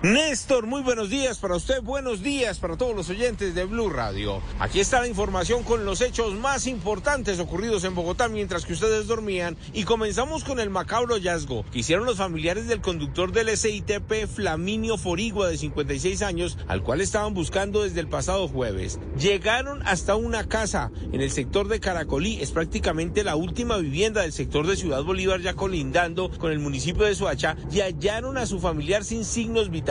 Néstor, muy buenos días para usted, buenos días para todos los oyentes de Blue Radio. Aquí está la información con los hechos más importantes ocurridos en Bogotá mientras que ustedes dormían y comenzamos con el macabro hallazgo que hicieron los familiares del conductor del SITP Flaminio Forigua de 56 años, al cual estaban buscando desde el pasado jueves. Llegaron hasta una casa en el sector de Caracolí, es prácticamente la última vivienda del sector de Ciudad Bolívar ya colindando con el municipio de Soacha y hallaron a su familiar sin signos vitales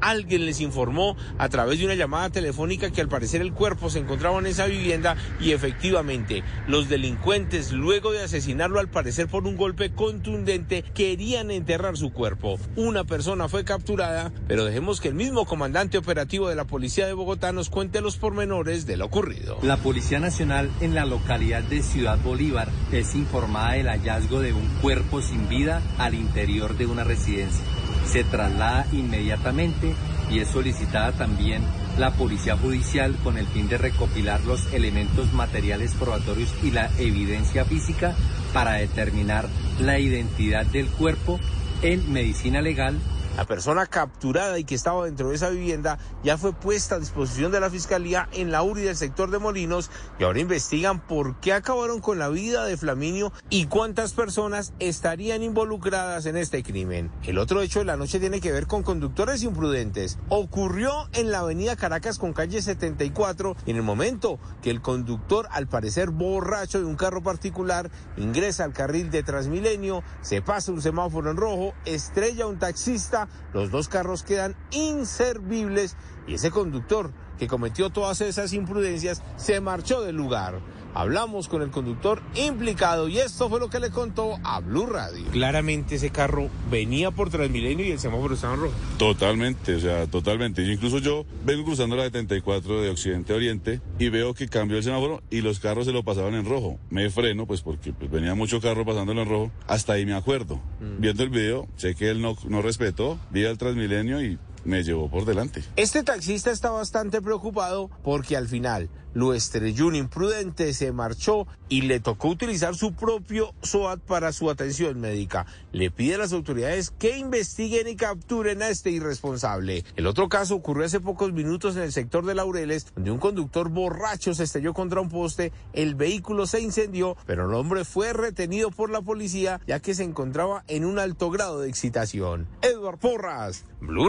Alguien les informó a través de una llamada telefónica que al parecer el cuerpo se encontraba en esa vivienda y efectivamente los delincuentes luego de asesinarlo al parecer por un golpe contundente querían enterrar su cuerpo. Una persona fue capturada, pero dejemos que el mismo comandante operativo de la policía de Bogotá nos cuente los pormenores de lo ocurrido. La Policía Nacional en la localidad de Ciudad Bolívar es informada del hallazgo de un cuerpo sin vida al interior de una residencia se traslada inmediatamente y es solicitada también la Policía Judicial con el fin de recopilar los elementos materiales probatorios y la evidencia física para determinar la identidad del cuerpo en medicina legal la persona capturada y que estaba dentro de esa vivienda ya fue puesta a disposición de la Fiscalía en la URI del sector de Molinos y ahora investigan por qué acabaron con la vida de Flaminio y cuántas personas estarían involucradas en este crimen. El otro hecho de la noche tiene que ver con conductores imprudentes. Ocurrió en la avenida Caracas con calle 74 en el momento que el conductor, al parecer borracho de un carro particular, ingresa al carril de Transmilenio, se pasa un semáforo en rojo, estrella a un taxista, los dos carros quedan inservibles y ese conductor que cometió todas esas imprudencias se marchó del lugar. Hablamos con el conductor implicado y esto fue lo que le contó a Blue Radio. Claramente ese carro venía por Transmilenio y el semáforo estaba en rojo. Totalmente, o sea, totalmente. Incluso yo vengo cruzando la 74 de Occidente a Oriente y veo que cambió el semáforo y los carros se lo pasaban en rojo. Me freno, pues porque pues, venía mucho carro pasándolo en rojo. Hasta ahí me acuerdo. Mm. Viendo el video, sé que él no, no respetó, vi al Transmilenio y me llevó por delante. Este taxista está bastante preocupado porque al final lo estrelló un imprudente, se marchó y le tocó utilizar su propio SOAT para su atención médica. Le pide a las autoridades que investiguen y capturen a este irresponsable. El otro caso ocurrió hace pocos minutos en el sector de Laureles, donde un conductor borracho se estrelló contra un poste, el vehículo se incendió, pero el hombre fue retenido por la policía ya que se encontraba en un alto grado de excitación. Edward Porras, Blue